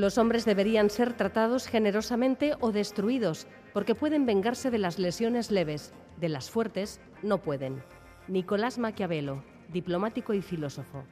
Los hombres deberían ser tratados generosamente o destruidos, porque pueden vengarse de las lesiones leves, de las fuertes no pueden. Nicolás Maquiavelo, diplomático y filósofo.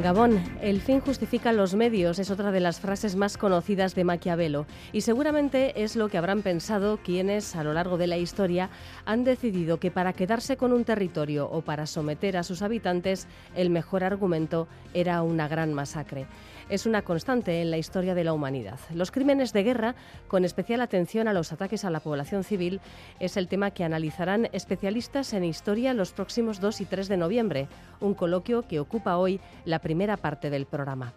Gabón, el fin justifica los medios es otra de las frases más conocidas de Maquiavelo. Y seguramente es lo que habrán pensado quienes a lo largo de la historia han decidido que para quedarse con un territorio o para someter a sus habitantes el mejor argumento era una gran masacre es una constante en la historia de la humanidad. Los crímenes de guerra, con especial atención a los ataques a la población civil, es el tema que analizarán especialistas en historia los próximos 2 y 3 de noviembre, un coloquio que ocupa hoy la primera parte del programa.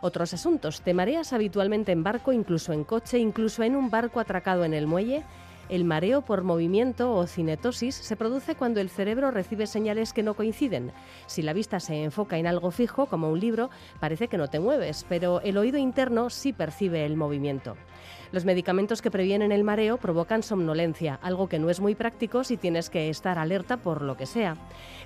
Otros asuntos, ¿te mareas habitualmente en barco, incluso en coche, incluso en un barco atracado en el muelle? El mareo por movimiento o cinetosis se produce cuando el cerebro recibe señales que no coinciden. Si la vista se enfoca en algo fijo, como un libro, parece que no te mueves, pero el oído interno sí percibe el movimiento. Los medicamentos que previenen el mareo provocan somnolencia, algo que no es muy práctico si tienes que estar alerta por lo que sea.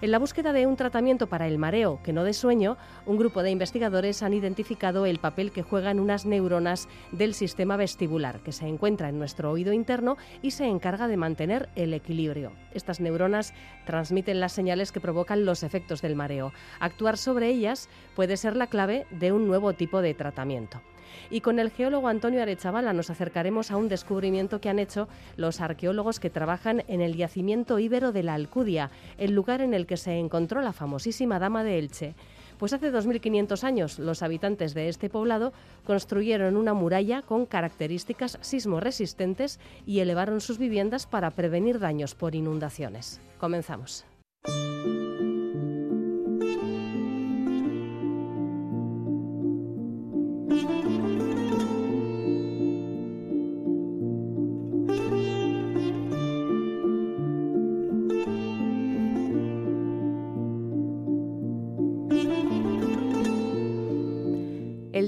En la búsqueda de un tratamiento para el mareo que no dé sueño, un grupo de investigadores han identificado el papel que juegan unas neuronas del sistema vestibular, que se encuentra en nuestro oído interno y se encarga de mantener el equilibrio. Estas neuronas transmiten las señales que provocan los efectos del mareo. Actuar sobre ellas puede ser la clave de un nuevo tipo de tratamiento. Y con el geólogo Antonio Arechavala nos acercaremos a un descubrimiento que han hecho los arqueólogos que trabajan en el yacimiento íbero de la Alcudia, el lugar en el que se encontró la famosísima Dama de Elche. Pues hace 2.500 años los habitantes de este poblado construyeron una muralla con características sismoresistentes y elevaron sus viviendas para prevenir daños por inundaciones. Comenzamos.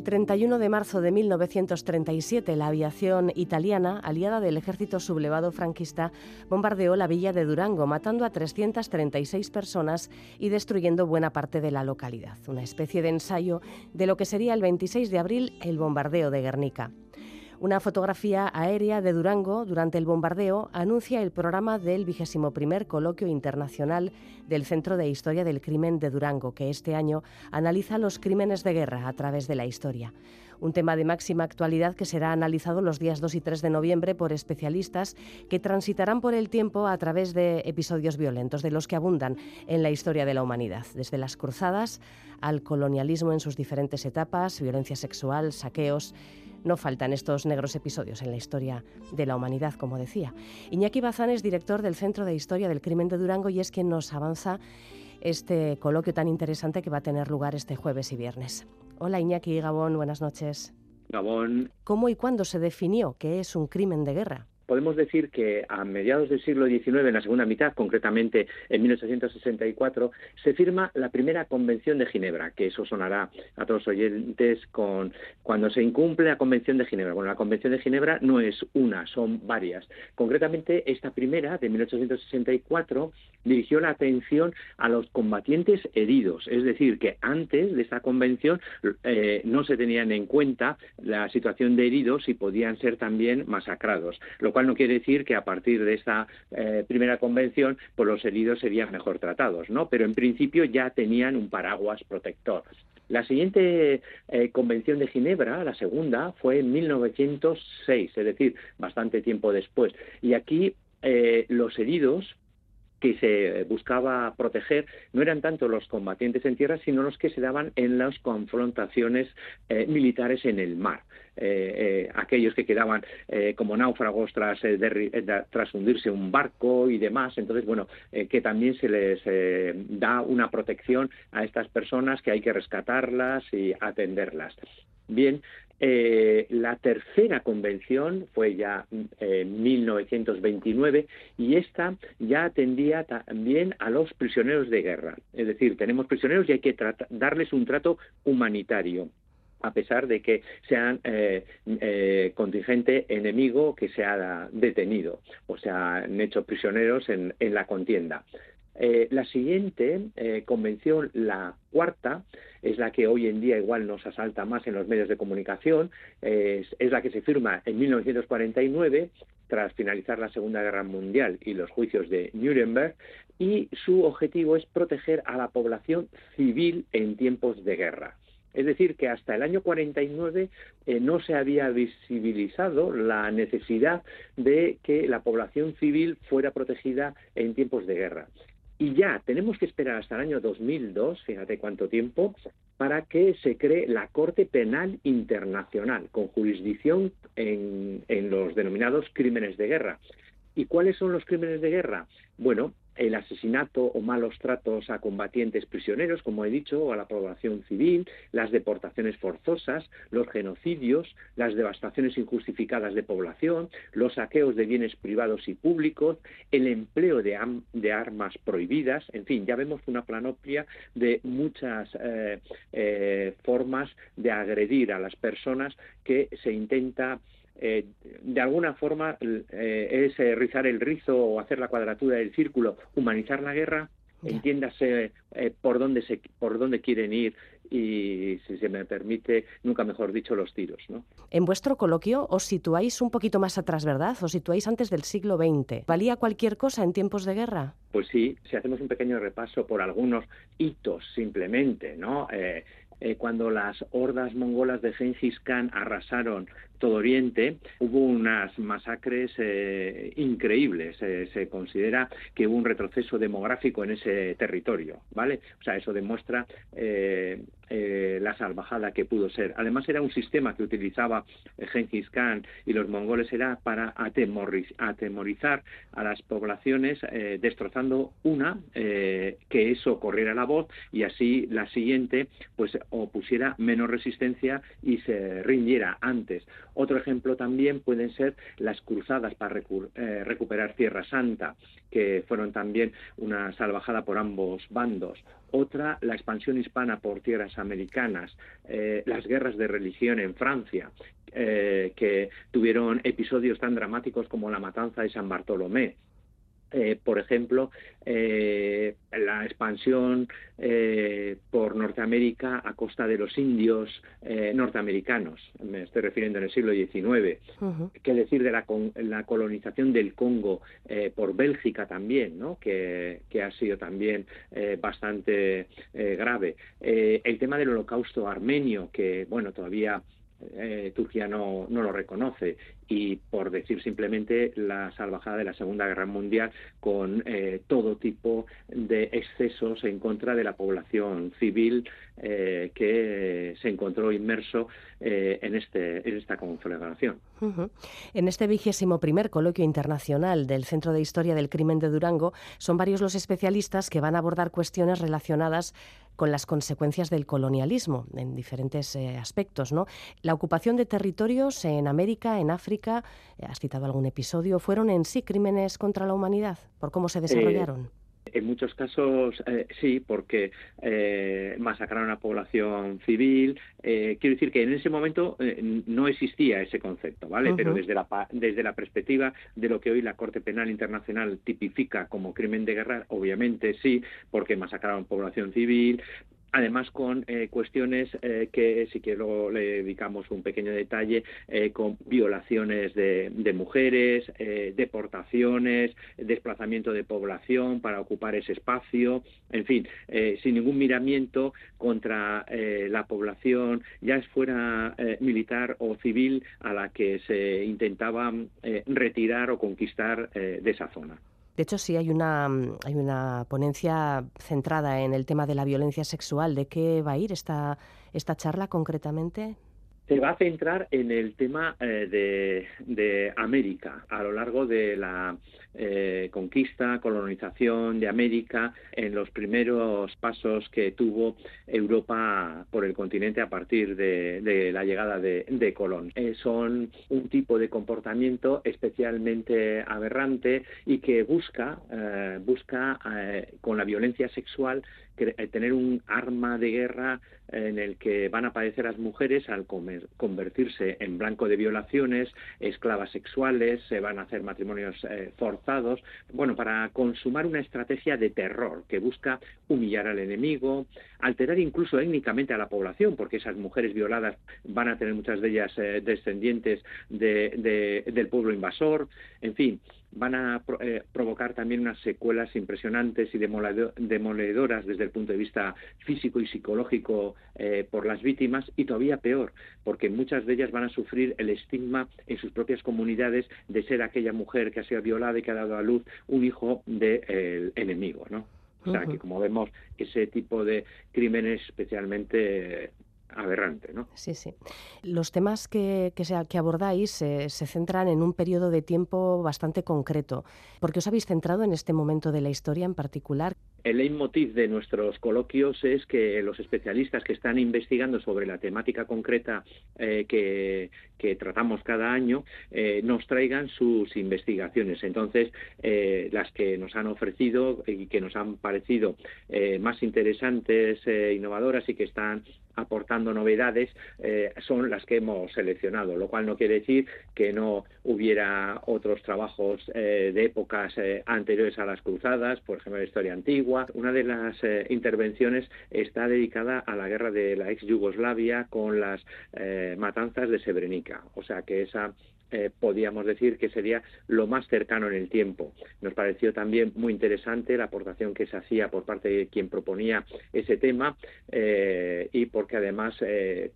31 de marzo de 1937, la aviación italiana, aliada del ejército sublevado franquista, bombardeó la villa de Durango, matando a 336 personas y destruyendo buena parte de la localidad. Una especie de ensayo de lo que sería el 26 de abril el bombardeo de Guernica. Una fotografía aérea de Durango durante el bombardeo anuncia el programa del vigésimo primer coloquio internacional del Centro de Historia del Crimen de Durango, que este año analiza los crímenes de guerra a través de la historia un tema de máxima actualidad que será analizado los días 2 y 3 de noviembre por especialistas que transitarán por el tiempo a través de episodios violentos, de los que abundan en la historia de la humanidad, desde las cruzadas al colonialismo en sus diferentes etapas, violencia sexual, saqueos no faltan estos negros episodios en la historia de la humanidad, como decía. Iñaki Bazán es director del Centro de Historia del Crimen de Durango y es quien nos avanza este coloquio tan interesante que va a tener lugar este jueves y viernes. Hola Iñaki Gabón, buenas noches. Gabón. ¿Cómo y cuándo se definió que es un crimen de guerra? Podemos decir que a mediados del siglo XIX, en la segunda mitad, concretamente en 1864, se firma la primera Convención de Ginebra, que eso sonará a todos los oyentes con cuando se incumple la Convención de Ginebra. Bueno, la Convención de Ginebra no es una, son varias. Concretamente, esta primera, de 1864, dirigió la atención a los combatientes heridos, es decir, que antes de esta convención eh, no se tenían en cuenta la situación de heridos y podían ser también masacrados, cual no quiere decir que a partir de esta eh, primera convención pues los heridos serían mejor tratados, ¿no? Pero en principio ya tenían un paraguas protector. La siguiente eh, convención de Ginebra, la segunda, fue en 1906, es decir, bastante tiempo después. Y aquí los heridos que se buscaba proteger no eran tanto los combatientes en tierra, sino los que se daban en las confrontaciones eh, militares en el mar. Eh, eh, aquellos que quedaban como náufragos tras, tras hundirse un barco y demás. Entonces, bueno, que también se les da una protección a estas personas que hay que rescatarlas y atenderlas. Bien, eh, la tercera convención fue ya en 1929 y esta ya atendía también a los prisioneros de guerra. Es decir, tenemos prisioneros y hay que darles un trato humanitario a pesar de que sean eh, eh, contingente enemigo que se ha detenido o se han hecho prisioneros en, la contienda. Eh, la siguiente convención, la cuarta, es la que hoy en día igual nos asalta más en los medios de comunicación, es, la que se firma en 1949 tras finalizar la Segunda Guerra Mundial y los juicios de Nuremberg, y su objetivo es proteger a la población civil en tiempos de guerra. Es decir, que hasta el año 49 eh, no se había visibilizado la necesidad de que la población civil fuera protegida en tiempos de guerra. Y ya tenemos que esperar hasta el año 2002, fíjate cuánto tiempo, para que se cree la Corte Penal Internacional, con jurisdicción en los denominados crímenes de guerra. ¿Y cuáles son los crímenes de guerra? Bueno, el asesinato o malos tratos a combatientes prisioneros, como he dicho, o a la población civil, las deportaciones forzosas, los genocidios, las devastaciones injustificadas de población, los saqueos de bienes privados y públicos, el empleo de, armas prohibidas, en fin, ya vemos una planoplia de muchas eh, eh, formas de agredir a las personas que se intenta eh, de alguna forma eh, es eh, rizar el rizo o hacer la cuadratura del círculo, humanizar la guerra, entiéndase por dónde se, por dónde quieren ir y si se me permite, nunca mejor dicho, los tiros. ¿no? En vuestro coloquio os situáis un poquito más atrás, ¿verdad? Os situáis antes del siglo XX. ¿Valía cualquier cosa en tiempos de guerra? Pues sí, si hacemos un pequeño repaso por algunos hitos simplemente, ¿no? Eh, cuando las hordas mongolas de Genghis Khan arrasaron todo Oriente, hubo unas masacres eh, increíbles. Eh, se considera que hubo un retroceso demográfico en ese territorio, ¿vale? O sea, eso demuestra la salvajada que pudo ser. Además, era un sistema que utilizaba Genghis Khan y los mongoles era para atemorizar a las poblaciones, destrozando una, que eso corriera la voz y así la siguiente, pues o pusiera menos resistencia y se rindiera antes. Otro ejemplo también pueden ser las cruzadas para eh, recuperar Tierra Santa, que fueron también una salvajada por ambos bandos. Otra, la expansión hispana por tierras americanas, eh, las guerras de religión en Francia, eh, que tuvieron episodios tan dramáticos como la matanza de San Bartolomé. Eh, por ejemplo, eh, la expansión eh, por Norteamérica a costa de los indios norteamericanos, me estoy refiriendo en el siglo XIX. ¿Qué decir de la, colonización del Congo por Bélgica también, ¿no? que, que ha sido también bastante grave? el tema del holocausto armenio, que bueno, todavía eh, Turquía no, no, lo reconoce y por decir simplemente la salvajada de la Segunda Guerra Mundial con eh, todo tipo de excesos en contra de la población civil eh, que se encontró inmerso en, este, en esta conflagración. En este vigésimo primer coloquio internacional del Centro de Historia del Crimen de Durango son varios los especialistas que van a abordar cuestiones relacionadas con las consecuencias del colonialismo en diferentes aspectos, ¿no? La ocupación de territorios en América, en África, eh, has citado algún episodio, fueron en sí crímenes contra la humanidad por cómo se desarrollaron. Eh, en muchos casos eh, sí, porque masacraron a población civil. quiero decir que en ese momento no existía ese concepto, ¿vale? Pero desde la, desde la perspectiva de lo que hoy la Corte Penal Internacional tipifica como crimen de guerra, obviamente sí, porque masacraron población civil, además con eh, cuestiones eh, que si quiero le dedicamos un pequeño detalle eh, con violaciones de, mujeres, deportaciones, desplazamiento de población para ocupar ese espacio, en fin, sin ningún miramiento contra la población, ya fuera militar o civil, a la que se intentaba retirar o conquistar de esa zona. De hecho, sí hay una, mm, hay una ponencia centrada en el tema de la violencia sexual. ¿De qué va a ir esta, esta charla concretamente? Se va a centrar en el tema eh, de, América a lo largo de la eh, conquista, colonización de América, en los primeros pasos que tuvo Europa por el continente a partir de, la llegada de, Colón. Eh, son un tipo de comportamiento especialmente aberrante y que busca, busca con la violencia sexual tener un arma de guerra en el que van a padecer las mujeres al convertirse en blanco de violaciones, esclavas sexuales, se van a hacer matrimonios eh, forzados, bueno, para consumar una estrategia de terror que busca humillar al enemigo, alterar incluso étnicamente a la población, porque esas mujeres violadas van a tener muchas de ellas eh, descendientes del pueblo invasor, en fin, van a eh, provocar también unas secuelas impresionantes y demoledoras desde el punto de vista físico y psicológico eh, por las víctimas y todavía peor, porque muchas de ellas van a sufrir el estigma en sus propias comunidades de ser aquella mujer que ha sido violada y que ha dado a luz un hijo del enemigo, ¿no? O sea, que como vemos, ese tipo de crímenes especialmente aberrante. ¿no? Sí, sí. Los temas que, que, abordáis se centran en un periodo de tiempo bastante concreto. ¿Por qué os habéis centrado en este momento de la historia en particular? El leitmotiv de nuestros coloquios es que los especialistas que están investigando sobre la temática concreta eh, que, tratamos cada año eh, nos traigan sus investigaciones. Entonces, eh, las que nos han ofrecido y que nos han parecido más interesantes, innovadoras y que están aportando novedades son las que hemos seleccionado, lo cual no quiere decir que no hubiera otros trabajos de épocas anteriores a las cruzadas, por ejemplo, la historia antigua, una de las eh, intervenciones está dedicada a la guerra de la ex Yugoslavia con las eh, matanzas de Srebrenica. O sea que esa eh, podíamos decir que sería lo más cercano en el tiempo. Nos pareció también muy interesante la aportación que se hacía por parte de quien proponía ese tema y porque además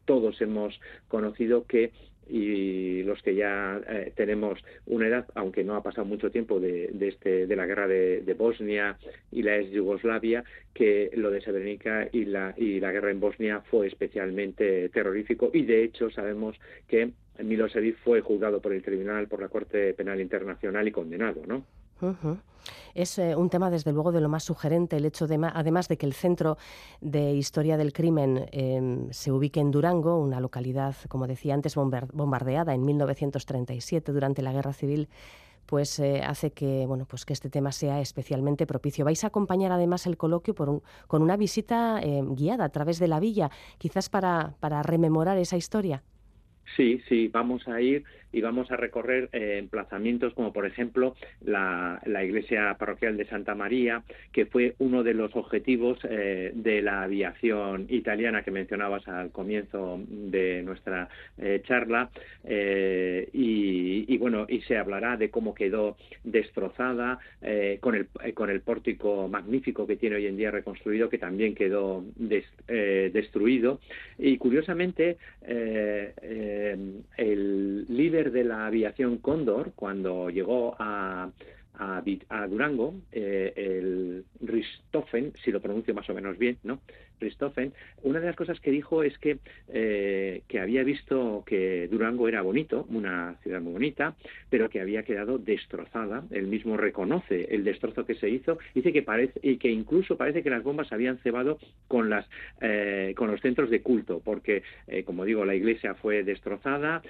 todos hemos conocido que y los que ya eh, tenemos una edad, aunque no ha pasado mucho tiempo de, este, de la guerra de, Bosnia y la ex Yugoslavia, que lo de Srebrenica y la, y la guerra en Bosnia fue especialmente terrorífico y de hecho sabemos que Milosevic fue juzgado por el tribunal, por la Corte Penal Internacional y condenado, ¿no? Es eh, un tema, desde luego, de lo más sugerente el hecho de, además de que el Centro de Historia del Crimen em, se ubique en Durango, una localidad, como decía antes, bombardeada en 1937 durante la Guerra Civil, pues eh, hace que bueno pues que este tema sea especialmente propicio. Vais a acompañar además el coloquio por con una visita em, guiada a través de la villa, quizás para, para rememorar esa historia. Sí, sí, vamos a ir y vamos a recorrer eh, emplazamientos como por ejemplo la, iglesia parroquial de Santa María, que fue uno de los objetivos eh, de la aviación italiana que mencionabas al comienzo de nuestra eh, charla y, bueno y se hablará de cómo quedó destrozada con el con el pórtico magnífico que tiene hoy en día reconstruido que también quedó destruido. Y curiosamente el líder de la aviación Cóndor, cuando llegó a, a, Durango, eh, el Ristoffen, si lo pronuncio más o menos bien, ¿no? Ristoffen, una de las cosas que dijo es que, eh, que había visto que Durango era bonito, una ciudad muy bonita, pero que había quedado destrozada. Él mismo reconoce el destrozo que se hizo, dice que parece y que incluso parece que las bombas habían cebado con las eh, con los centros de culto, porque como digo, la iglesia fue destrozada,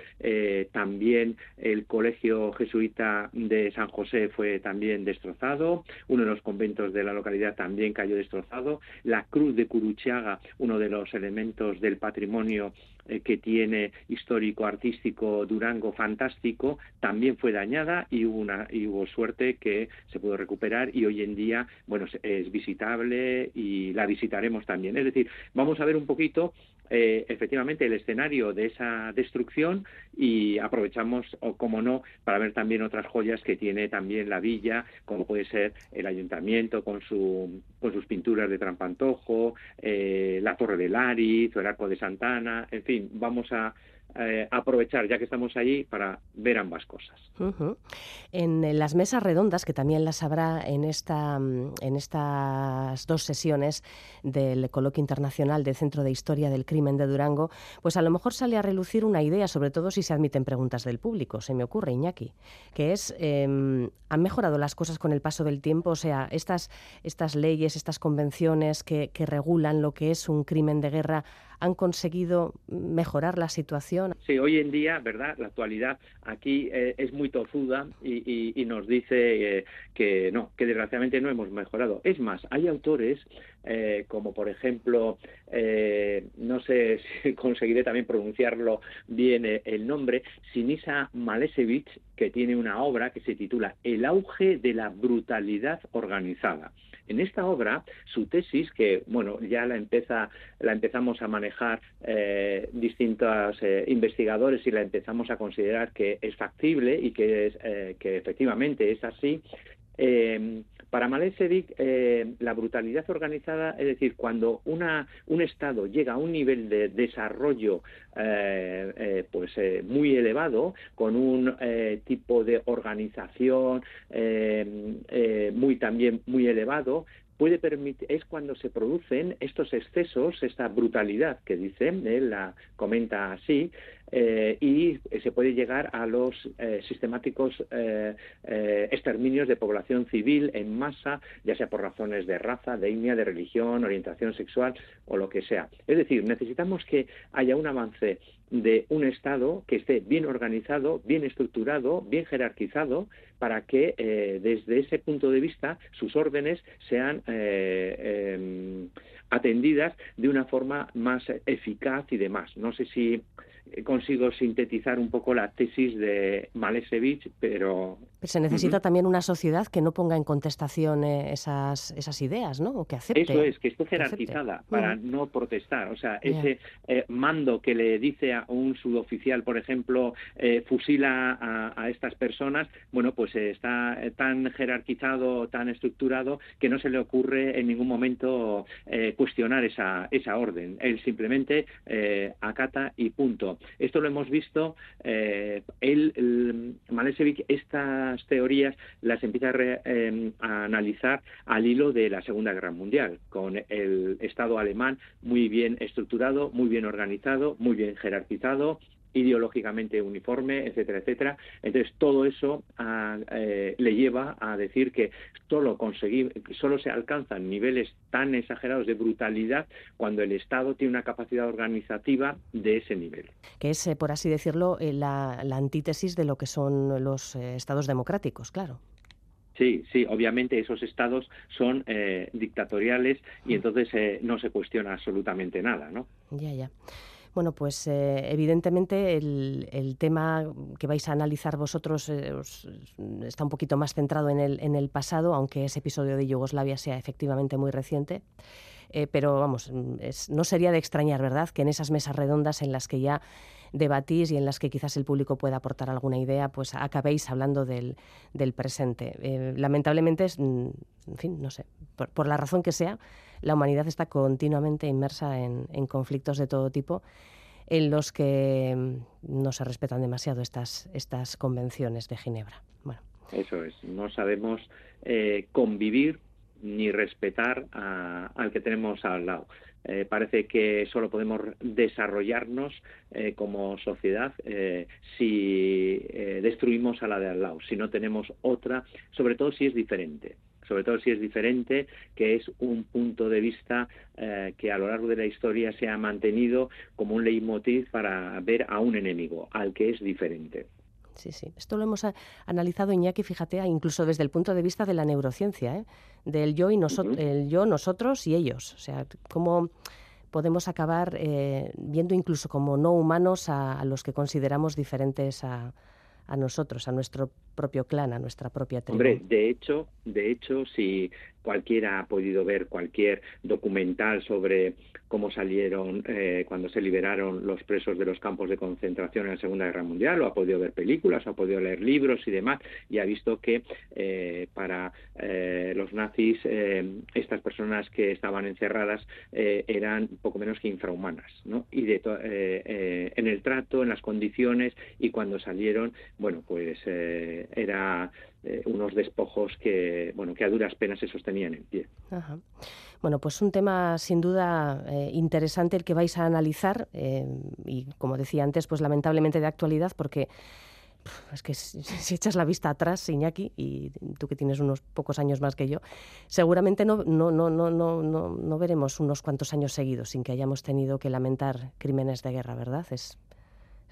también el colegio jesuita de San José fue también destrozado, uno de los conventos de la localidad también cayó destrozado, la cruz de Curuchiaga, uno de los elementos del patrimonio eh, que tiene histórico artístico Durango fantástico también fue dañada y hubo una y hubo suerte que se pudo recuperar y hoy en día bueno es visitable y la visitaremos también. Es decir vamos a ver un poquito eh, efectivamente el escenario de esa destrucción y aprovechamos, o como no, para ver también otras joyas que tiene también la villa, como puede ser el ayuntamiento con, su, con sus pinturas de trampantojo, eh, la Torre de Lariz o el Arco de Santana, en fin, vamos a eh, aprovechar, ya que estamos allí, para ver ambas cosas. En las mesas redondas, que también las habrá en, esta, mm, en estas dos sesiones del Coloquio Internacional del Centro de Historia del Crimen de Durango, pues a lo mejor sale a relucir una idea, sobre todo si se admiten preguntas del público, se me ocurre, Iñaki, que es, em, ¿han mejorado las cosas con el paso del tiempo? O sea, estas, estas leyes, estas convenciones que, que regulan lo que es un crimen de guerra, han conseguido mejorar la situación. Sí, hoy en día, ¿verdad? La actualidad aquí eh, es muy tozuda y, nos dice eh, que no, que desgraciadamente no hemos mejorado. Es más, hay autores eh, como por ejemplo, no sé si conseguiré también pronunciarlo bien el nombre, Sinisa Malesevich, que tiene una obra que se titula El auge de la brutalidad organizada. En esta obra, su tesis, que bueno, ya la empieza, la empezamos a manejar eh, distintos eh, investigadores y la empezamos a considerar que es factible y eh, que efectivamente es así, para Malesevic, la brutalidad organizada, es decir, cuando un Estado llega a un nivel de desarrollo pues muy elevado, con un tipo de organización muy también muy elevado, puede permitir, es cuando se producen estos excesos, esta brutalidad que dice, él la comenta así, eh, y se puede llegar a los eh, sistemáticos eh, exterminios de población civil en masa, ya sea por razones de raza, de etnia, de religión, orientación sexual o lo que sea. Es decir, necesitamos que haya un avance de un Estado que esté bien organizado, bien estructurado, bien jerarquizado, para que desde ese punto de vista sus órdenes sean em, atendidas de una forma más eficaz y demás. No sé si consigo sintetizar un poco la tesis de Malesevich, pero... se necesita también una sociedad que no ponga en contestación eh, esas, esas ideas, ¿no? O que acepte. Eso es, que esté jerarquizada para no protestar. O sea, ese eh, mando que le dice a un suboficial, por ejemplo, eh, fusila a, estas personas, bueno, pues está tan jerarquizado, tan estructurado, que no se le ocurre en ningún momento cuestionar esa, esa orden. Él simplemente acata y punto. Esto lo hemos visto, eh, él, Malesevic, estas teorías las empieza em, a, analizar al hilo de la Segunda Guerra Mundial, con el Estado alemán muy bien estructurado, muy bien organizado, muy bien jerarquizado, ideológicamente uniforme, etcétera, etcétera. Entonces, todo eso ah, eh, le lleva a decir que solo, conseguir, solo se alcanzan niveles tan exagerados de brutalidad cuando el Estado tiene una capacidad organizativa de ese nivel. Que es, eh, por así decirlo, eh, la, antítesis de lo que son los estados democráticos, claro. Sí, sí, obviamente esos estados son dictatoriales y mm. entonces no se cuestiona absolutamente nada, ¿no? Ya, ya. Bueno, pues eh, evidentemente el, tema que vais a analizar vosotros eh, está un poquito más centrado en el, pasado, aunque ese episodio de Yugoslavia sea efectivamente muy reciente. Eh, pero vamos, no sería de extrañar, ¿verdad?, que en esas mesas redondas en las que ya debatís y en las que quizás el público pueda aportar alguna idea, pues acabéis hablando del, presente. lamentablemente, mm, en fin, no sé, por la razón que sea, la humanidad está continuamente inmersa en, conflictos de todo tipo en los que mm, no se respetan demasiado estas, estas convenciones de Ginebra. Bueno. Eso es, no sabemos eh, convivir ni respetar al que tenemos al lado. Eh, parece que solo podemos desarrollarnos eh, como sociedad si destruimos a la de al lado, si no tenemos otra, sobre todo si es diferente sobre todo si es diferente, que es un punto de vista eh, que a lo largo de la historia se ha mantenido como un leitmotiv para ver a un enemigo, al que es diferente. Sí, sí. Esto lo hemos analizado, Iñaki, fíjate, incluso desde el punto de vista de la neurociencia, ¿eh? del yo y nosotros, el yo, nosotros y ellos. O sea, cómo podemos acabar eh, viendo incluso como no humanos a los que consideramos diferentes a, a nosotros, a nuestro propio clan, a nuestra propia tribu. Hombre, de hecho, de hecho, si cualquiera ha podido ver cualquier documental sobre cómo salieron eh, cuando se liberaron los presos de los campos de concentración en la Segunda Guerra Mundial, o ha podido ver películas, o ha podido leer libros y demás, y ha visto que eh, para eh, los nazis estas personas que estaban encerradas eran poco menos que infrahumanas, ¿no? Y de en el trato, en las condiciones, y cuando salieron, bueno, pues era unos despojos que, bueno, que a duras penas se sostenían en pie. Bueno, pues un tema sin duda eh, interesante el que vais a analizar eh, y, como decía antes, pues lamentablemente de actualidad porque es que si, echas la vista atrás, Iñaki, y tú que tienes unos pocos años más que yo, seguramente no, no, no, no, no, no veremos unos cuantos años seguidos sin que hayamos tenido que lamentar crímenes de guerra, ¿verdad? Es,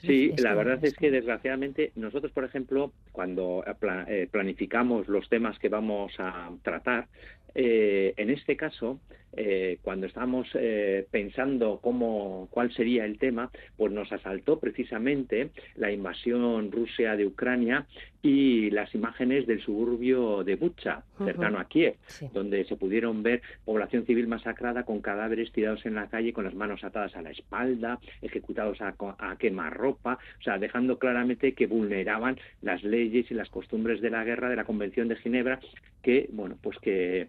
Sí, la verdad es que desgraciadamente nosotros, por ejemplo, cuando eh, planificamos los temas que vamos a tratar, eh, en este caso, eh, cuando estábamos eh, pensando cómo, cuál sería el tema, pues nos asaltó precisamente la invasión rusa de Ucrania y las imágenes del suburbio de Bucha, cercano a Kiev, donde se pudieron ver población civil masacrada con cadáveres tirados en la calle con las manos atadas a la espalda, ejecutados a, a quemarropa, o sea, dejando claramente que vulneraban las leyes y las costumbres de la guerra de la Convención de Ginebra, que, bueno, pues que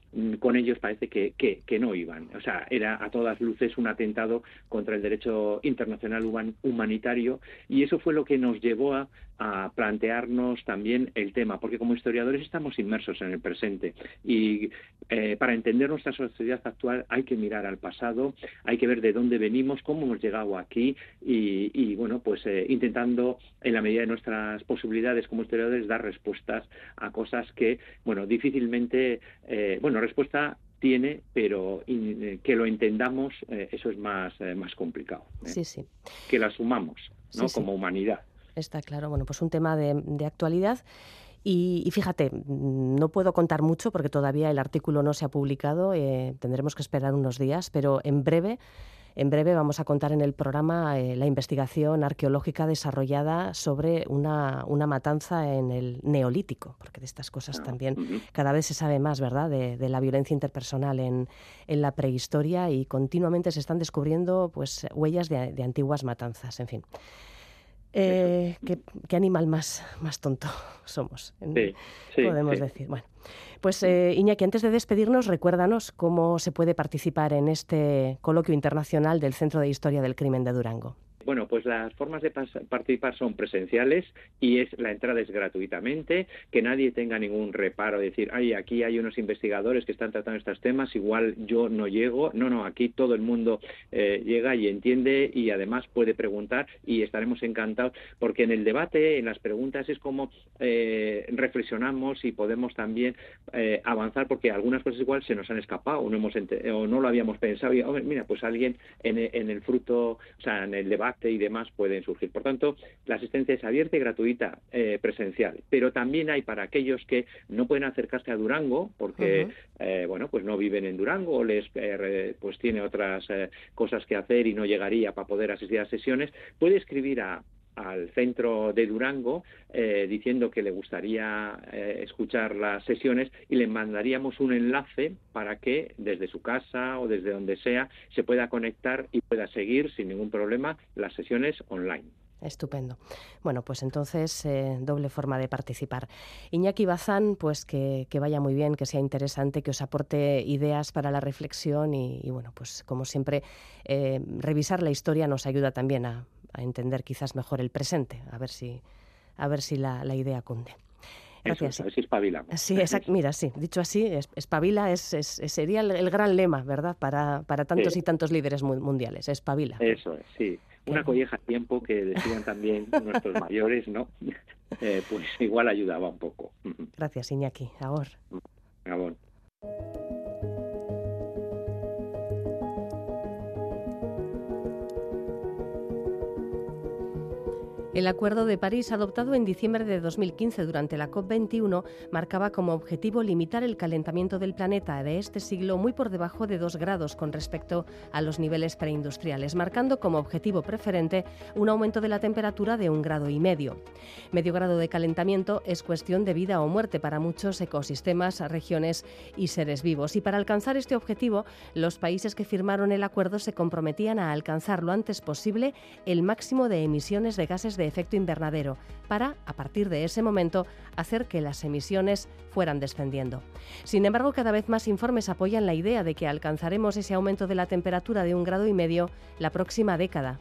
con ellos parece que, que, no iban. O sea, era a todas luces un atentado contra el derecho internacional humanitario y eso fue lo que nos llevó a, a plantearnos también el tema, porque como historiadores estamos inmersos en el presente y eh, para entender nuestra sociedad actual hay que mirar al pasado, hay que ver de dónde venimos, cómo hemos llegado aquí y, bueno, pues eh, intentando en la medida de nuestras posibilidades como historiadores dar respuestas a cosas que, bueno, difícilmente, eh, bueno, respuesta tiene, pero que lo entendamos, eso es más, más complicado. Sí, sí. Que la sumamos, ¿no? como humanidad. Está claro. Bueno, pues un tema de, actualidad. Y, fíjate, no puedo contar mucho porque todavía el artículo no se ha publicado, eh, tendremos que esperar unos días, pero en breve, en breve vamos a contar en el programa eh, la investigación arqueológica desarrollada sobre una, matanza en el neolítico, porque de estas cosas ah, también cada vez se sabe más, ¿verdad?, de, la violencia interpersonal en, en, la prehistoria y continuamente se están descubriendo pues, huellas de, de antiguas matanzas, en fin. Eh, ¿qué, animal más, más tonto somos, podemos decir. Bueno, pues eh, Iñaki, antes de despedirnos, recuérdanos cómo se puede participar en este coloquio internacional del Centro de Historia del Crimen de Durango. Bueno, pues las formas de participar son presenciales y es la entrada es gratuitamente, que nadie tenga ningún reparo de decir, ay, aquí hay unos investigadores que están tratando estos temas, igual yo no llego. No, no, aquí todo el mundo eh, llega y entiende y además puede preguntar y estaremos encantados porque en el debate, en las preguntas es como eh, reflexionamos y podemos también eh, avanzar porque algunas cosas igual se nos han escapado o no, hemos o no lo habíamos pensado y, mira, pues alguien en, en el fruto, o sea, en el debate y demás pueden surgir. Por tanto, la asistencia es abierta y gratuita, eh, presencial. Pero también hay para aquellos que no pueden acercarse a Durango porque, eh, bueno, pues no viven en Durango o les, eh, pues tiene otras cosas que hacer y no llegaría para poder asistir a sesiones, puede escribir a al centro de Durango eh, diciendo que le gustaría eh, escuchar las sesiones y le mandaríamos un enlace para que desde su casa o desde donde sea se pueda conectar y pueda seguir sin ningún problema las sesiones online. Estupendo. Bueno, pues entonces eh, doble forma de participar. Iñaki Bazán, pues que, vaya muy bien, que sea interesante, que os aporte ideas para la reflexión y, bueno, pues como siempre, revisar la historia nos ayuda también a, a entender quizás mejor el presente, a ver si, a ver si la, la idea cunde. Gracias. Eso, a ver si espabilamos. Sí, exacto. Mira, sí, dicho así, espabila es, es, sería el, gran lema, ¿verdad? Para, para tantos y tantos líderes mundiales, espabila. Eso es, sí. Una colleja a tiempo que decían también nuestros mayores, ¿no? Eh, pues igual ayudaba un poco. Gracias, Iñaki. Ahora. Ahora. El Acuerdo de París, adoptado en diciembre de 2015 durante la COP21, marcaba como objetivo limitar el calentamiento del planeta de este siglo muy por debajo de 2 grados con respecto a los niveles preindustriales, marcando como objetivo preferente un aumento de la temperatura de un grado y medio. Medio grado de calentamiento es cuestión de vida o muerte para muchos ecosistemas, regiones y seres vivos. Y para alcanzar este objetivo, los países que firmaron el acuerdo se comprometían a alcanzar lo antes posible el máximo de emisiones de gases de de efecto invernadero para, a partir de ese momento, hacer que las emisiones fueran descendiendo. Sin embargo, cada vez más informes apoyan la idea de que alcanzaremos ese aumento de la temperatura de un grado y medio la próxima década.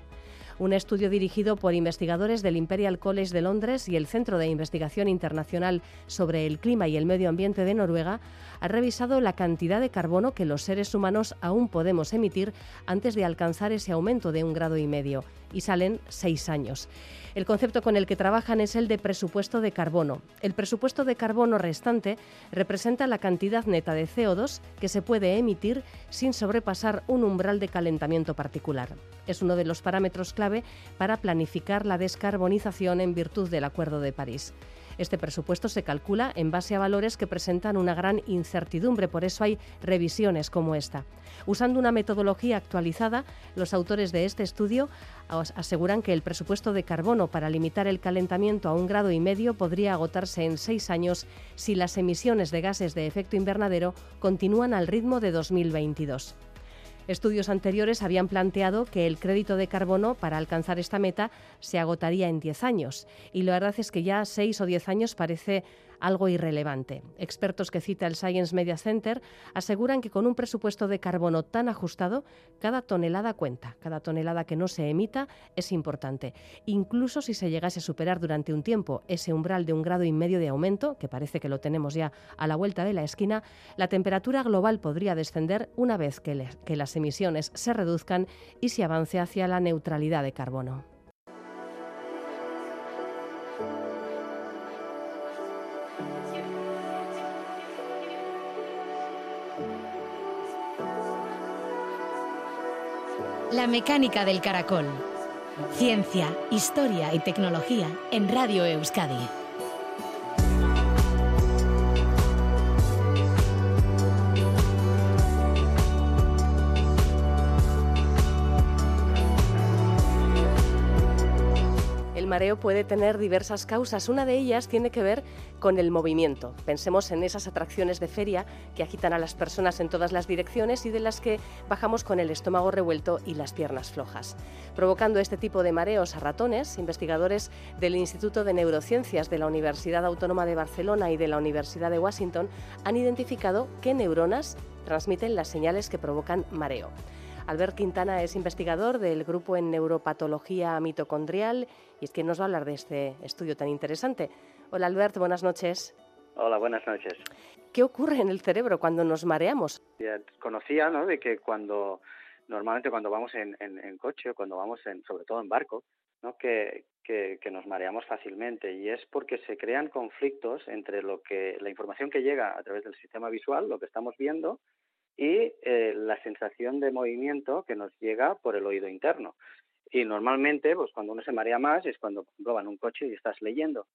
Un estudio dirigido por investigadores del Imperial College de Londres y el Centro de Investigación Internacional sobre el Clima y el Medio Ambiente de Noruega ha revisado la cantidad de carbono que los seres humanos aún podemos emitir antes de alcanzar ese aumento de un grado y medio, y salen seis años. El concepto con el que trabajan es el de presupuesto de carbono. El presupuesto de carbono restante representa la cantidad neta de CO2 que se puede emitir sin sobrepasar un umbral de calentamiento particular. Es uno de los parámetros clave para planificar la descarbonización en virtud del Acuerdo de París. Este presupuesto se calcula en base a valores que presentan una gran incertidumbre, por eso hay revisiones como esta. Usando una metodología actualizada, los autores de este estudio aseguran que el presupuesto de carbono para limitar el calentamiento a un grado y medio podría agotarse en seis años si las emisiones de gases de efecto invernadero continúan al ritmo de 2022. Estudios anteriores habían planteado que el crédito de carbono para alcanzar esta meta se agotaría en 10 años. Y la verdad es que ya 6 o 10 años parece algo irrelevante. Expertos que cita el Science Media Center aseguran que con un presupuesto de carbono tan ajustado, cada tonelada cuenta, cada tonelada que no se emita es importante. Incluso si se llegase a superar durante un tiempo ese umbral de un grado y medio de aumento, que parece que lo tenemos ya a la vuelta de la esquina, la temperatura global podría descender una vez que, que las emisiones se reduzcan y se avance hacia la neutralidad de carbono. La mecánica del caracol. Ciencia, historia y tecnología en Radio Euskadi. Mareo puede tener diversas causas. Una de ellas tiene que ver con el movimiento. Pensemos en esas atracciones de feria que agitan a las personas en todas las direcciones y de las que bajamos con el estómago revuelto y las piernas flojas. Provocando este tipo de mareos a ratones, investigadores del Instituto de Neurociencias de la Universidad Autónoma de Barcelona y de la Universidad de Washington han identificado qué neuronas transmiten las señales que provocan mareo. Albert Quintana es investigador del grupo en neuropatología mitocondrial y es quien nos va a hablar de este estudio tan interesante. Hola Albert, buenas noches. Hola, buenas noches. ¿Qué ocurre en el cerebro cuando nos mareamos? conocía ¿no? de que cuando normalmente cuando vamos en, coche o cuando vamos en, sobre todo en barco, ¿no? que, que, nos mareamos fácilmente y es porque se crean conflictos entre lo que la información que llega a través del sistema visual, lo que estamos viendo, y eh, la sensación de movimiento que nos llega por el oído interno. Y normalmente, pues cuando uno se marea más es cuando, por en un coche y estás leyendo,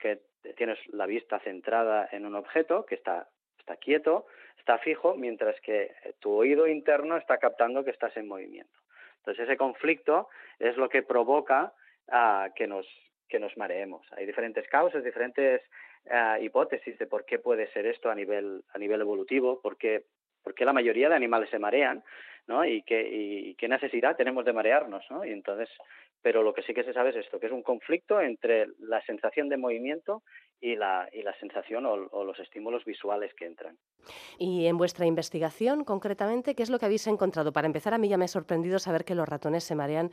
que tienes la vista centrada en un objeto que está, está quieto, está fijo, mientras que tu oído interno está captando que estás en movimiento. Entonces ese conflicto es lo que provoca uh, que nos que nos mareemos. Hay diferentes causas, diferentes uh, hipótesis de por qué puede ser esto a nivel a nivel evolutivo, porque porque la mayoría de animales se marean, ¿no? Y qué, y qué necesidad tenemos de marearnos, ¿no? Y entonces, pero lo que sí que se sabe es esto, que es un conflicto entre la sensación de movimiento y la, y la sensación o, o, los estímulos visuales que entran. Y en vuestra investigación, concretamente, ¿qué es lo que habéis encontrado? Para empezar, a mí ya me ha sorprendido saber que los ratones se marean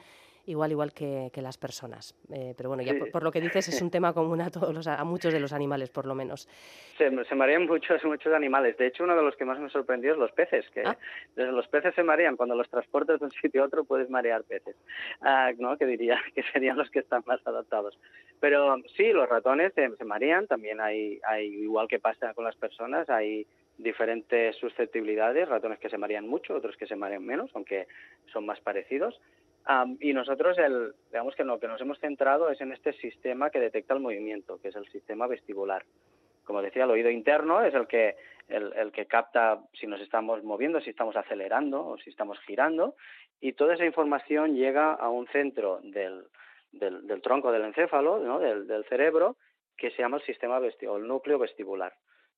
igual igual que, las personas. Eh, pero bueno, ya por, lo que dices es un tema común a todos a muchos de los animales, por lo menos. Se, marean muchos muchos animales. De hecho, uno de los que más me sorprendió es los peces, que ah. los peces se marean cuando los transportas de un sitio a otro puedes marear peces. Ah, ¿no? Que diría que serían los que están más adaptados. Pero sí, los ratones se, se marean, también hay, hay igual que pasa con las personas, hay diferentes susceptibilidades, ratones que se marean mucho, otros que se marean menos, aunque son más parecidos y nosotros, el, digamos que lo que nos hemos centrado es en este sistema que detecta el movimiento, que es el sistema vestibular. Como decía, el oído interno es el que, el, que capta si nos estamos moviendo, si estamos acelerando o si estamos girando, y toda esa información llega a un centro del, del, tronco del encéfalo, ¿no? del, del cerebro, que se llama el sistema o el núcleo vestibular.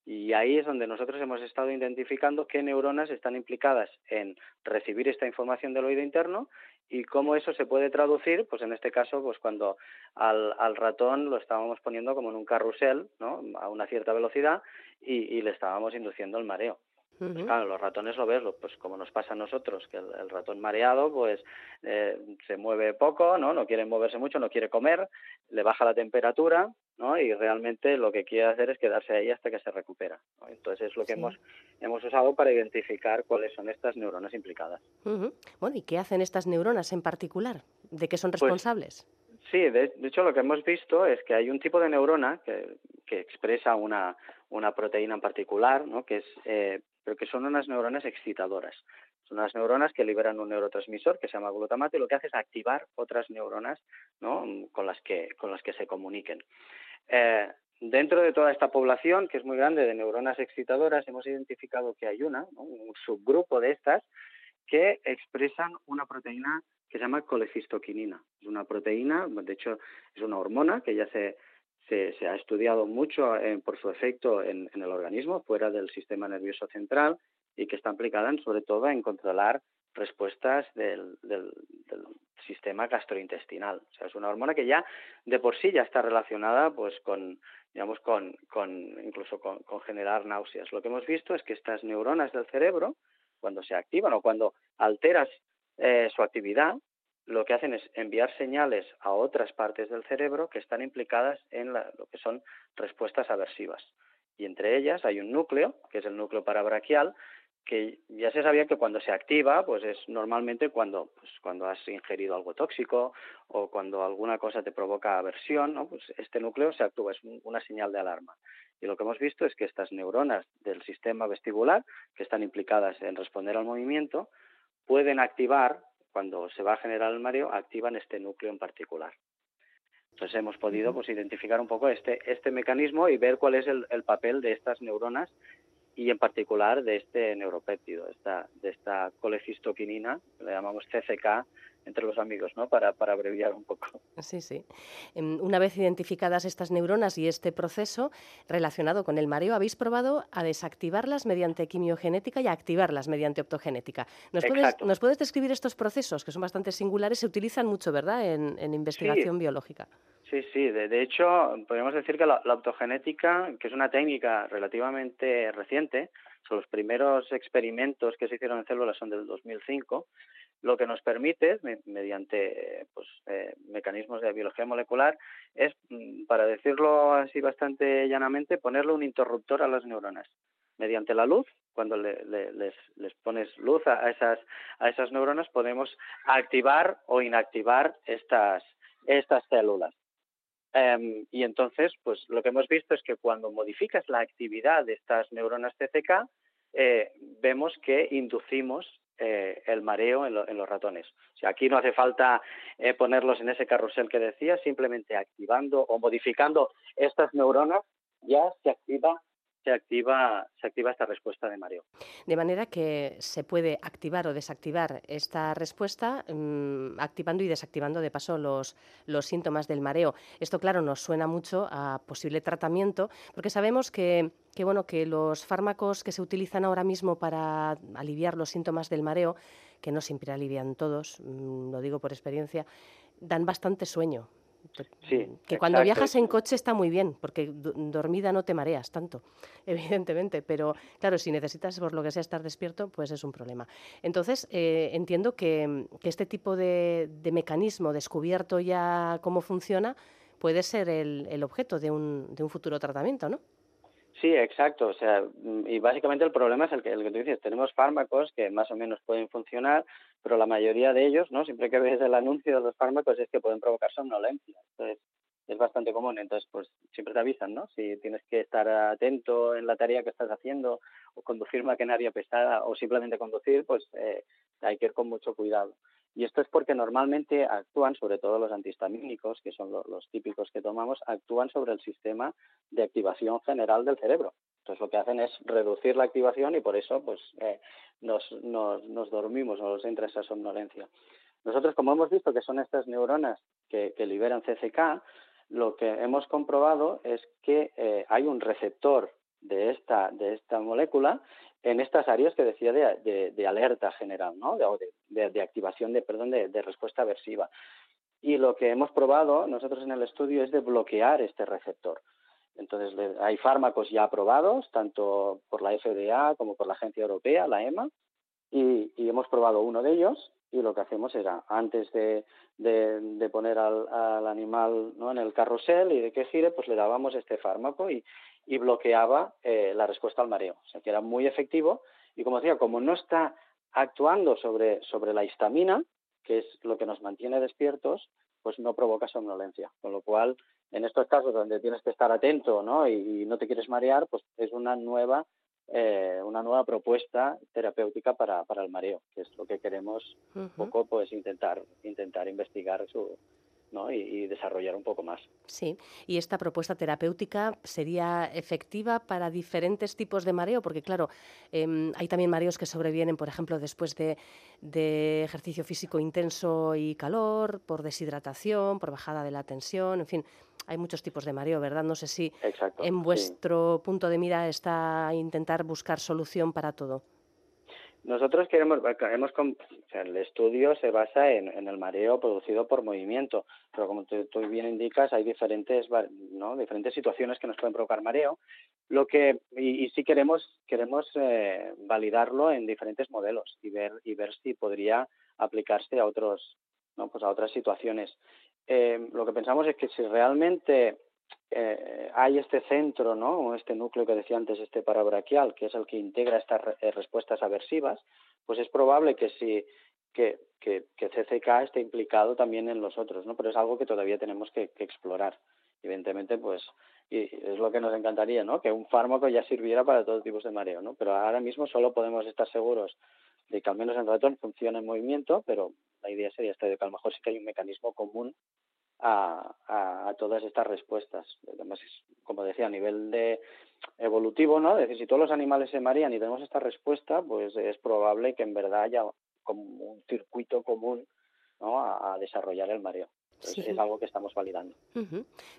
Y ahí es donde nosotros hemos estado identificando qué neuronas están implicadas en recibir esta información del oído interno y cómo eso se puede traducir, pues en este caso, pues cuando al, al ratón lo estábamos poniendo como en un carrusel, ¿no? A una cierta velocidad y, y le estábamos induciendo el mareo. Pues claro, los ratones lo ves, pues como nos pasa a nosotros, que el, ratón mareado pues eh, se mueve poco, ¿no? No quiere moverse mucho, no quiere comer, le baja la temperatura, ¿no? Y realmente lo que quiere hacer es quedarse ahí hasta que se recupera. Entonces es lo que hemos, hemos usado para identificar cuáles son estas neuronas implicadas. Bueno, ¿y qué hacen estas neuronas en particular? ¿De qué son pues responsables? sí, de, hecho lo que hemos visto es que hay un tipo de neurona que, que expresa una, una proteína en particular, ¿no? que es eh, pero que son unas neuronas excitadoras. Son unas neuronas que liberan un neurotransmisor que se llama glutamato y lo que hace es activar otras neuronas ¿no? con, las que, con las que se comuniquen. Eh, dentro de toda esta población, que es muy grande de neuronas excitadoras, hemos identificado que hay una, un subgrupo de estas, que expresan una proteína que se llama colecistoquinina. Es una proteína, de hecho es una hormona que ya se, se, ha estudiado mucho eh, por su efecto en, el organismo, fuera del sistema nervioso central, y que está aplicada sobre todo en controlar respuestas del, sistema gastrointestinal. O sea, es una hormona que ya de por sí ya está relacionada pues con digamos con, incluso con, generar náuseas. Lo que hemos visto es que estas neuronas del cerebro, cuando se activan o cuando alteras eh, su actividad, lo que hacen es enviar señales a otras partes del cerebro que están implicadas en lo que son respuestas aversivas. Y entre ellas hay un núcleo, que es el núcleo parabraquial, que ya se sabía que cuando se activa, pues es normalmente cuando, pues cuando has ingerido algo tóxico o cuando alguna cosa te provoca aversión, ¿no? pues este núcleo se actúa, es una señal de alarma. Y lo que hemos visto es que estas neuronas del sistema vestibular, que están implicadas en responder al movimiento, pueden activar cuando se va a generar el mareo, activan este núcleo en particular. Entonces hemos podido pues, identificar un poco este, este mecanismo y ver cuál es el, el papel de estas neuronas y en particular de este neuropéptido, esta, de esta colecistoquinina, que le llamamos CCK entre los amigos, ¿no? Para, para abreviar un poco. Sí, sí. Em, una vez identificadas estas neuronas y este proceso relacionado con el mareo, habéis probado a desactivarlas mediante quimiogenética y a activarlas mediante optogenética. ¿Nos, puedes, ¿nos puedes, describir estos procesos, que son bastante singulares, se utilizan mucho, ¿verdad?, en, en investigación biológica. Sí, sí. De, hecho, podríamos decir que la, optogenética, que es una técnica relativamente reciente, son los primeros experimentos que se hicieron en células son del 2005, lo que nos permite, mediante pues, eh, mecanismos de biología molecular, es, mm, para decirlo así bastante llanamente, ponerle un interruptor a las neuronas. Mediante la luz, cuando les, les, pones luz a esas, a esas neuronas, podemos activar o inactivar estas, estas células. Em, y entonces, pues lo que hemos visto es que cuando modificas la actividad de estas neuronas CCK, eh, vemos que inducimos eh, el mareo en, los ratones. O sea, aquí no hace falta eh, ponerlos en ese carrusel que decía, simplemente activando o modificando estas neuronas ya se activa se activa, se activa esta respuesta de mareo. De manera que se puede activar o desactivar esta respuesta, mm, activando y desactivando de paso los, los síntomas del mareo. Esto, claro, nos suena mucho a posible tratamiento, porque sabemos que, que, bueno, que los fármacos que se utilizan ahora mismo para aliviar los síntomas del mareo, que no siempre alivian todos, mm, lo digo por experiencia, dan bastante sueño. Sí, que cuando viajas en coche está muy bien, porque dormida no te mareas tanto, evidentemente, pero claro, si necesitas por lo que sea estar despierto, pues es un problema. Entonces, eh, entiendo que, este tipo de, mecanismo descubierto ya cómo funciona puede ser el, objeto de un, de un futuro tratamiento, ¿no? Sí, exacto. O sea, y básicamente el problema es el que, el que tú dices. Tenemos fármacos que más o menos pueden funcionar, pero la mayoría de ellos, ¿no? Siempre que ves el anuncio de los fármacos es que pueden provocar somnolencia. Entonces, es bastante común. Entonces, pues siempre te avisan, ¿no? Si tienes que estar atento en la tarea que estás haciendo, o conducir maquinaria pesada, o simplemente conducir, pues eh, hay que ir con mucho cuidado. Y esto es porque normalmente actúan, sobre todo los antihistamínicos, que son los, típicos que tomamos, actúan sobre el sistema de activación general del cerebro. Entonces lo que hacen es reducir la activación y por eso pues eh, nos, nos, nos, dormimos nos entra esa somnolencia. Nosotros, como hemos visto que son estas neuronas que, que liberan CCK, lo que hemos comprobado es que eh, hay un receptor de esta, de esta molécula en estas áreas que decía de, de, alerta general, ¿no? de, de, activación de, perdón, de, respuesta aversiva. Y lo que hemos probado nosotros en el estudio es de bloquear este receptor. Entonces, hay fármacos ya aprobados, tanto por la FDA como por la Agencia Europea, la EMA, y, y hemos probado uno de ellos y lo que hacemos era, antes de, de, poner al, al, animal ¿no? en el carrusel y de que gire, pues le dábamos este fármaco y, y bloqueaba eh, la respuesta al mareo. O sea que era muy efectivo y como decía, como no está actuando sobre, sobre la histamina, que es lo que nos mantiene despiertos, pues no provoca somnolencia. Con lo cual, en estos casos donde tienes que estar atento ¿no? y, no te quieres marear, pues es una nueva, eh, una nueva propuesta terapéutica para, para el mareo, que es lo que queremos un poco pues intentar, intentar investigar su, y, desarrollar un poco más. Sí, y esta propuesta terapéutica sería efectiva para diferentes tipos de mareo, porque claro, em, hay también mareos que sobrevienen, por ejemplo, después de, ejercicio físico intenso y calor, por deshidratación, por bajada de la tensión, en fin, hay muchos tipos de mareo, ¿verdad? No sé si en vuestro punto de mira está intentar buscar solución para todo. Nosotros queremos, hemos, el estudio se basa en, el mareo producido por movimiento, pero como tú, bien indicas, hay diferentes, ¿no? diferentes situaciones que nos pueden provocar mareo. Lo que y, sí queremos queremos eh, validarlo en diferentes modelos y ver y ver si podría aplicarse a otros, ¿no? pues a otras situaciones. Eh, lo que pensamos es que si realmente eh, hay este centro, ¿no? Este núcleo que decía antes, este parabraquial, que es el que integra estas eh, respuestas aversivas, pues es probable que sí que, que, que, CCK esté implicado también en los otros, ¿no? Pero es algo que todavía tenemos que, que explorar. Evidentemente, pues, y es lo que nos encantaría, ¿no? Que un fármaco ya sirviera para todo tipos de mareo, ¿no? Pero ahora mismo solo podemos estar seguros de que al menos en ratón funciona en movimiento, pero la idea sería esta de que a lo mejor sí que hay un mecanismo común a, todas estas respuestas. Además, como decía, a nivel de evolutivo, ¿no? Es decir, si todos los animales se marean y tenemos esta respuesta, pues es probable que en verdad haya como un circuito común ¿no? a, desarrollar el mareo. Es algo que estamos validando.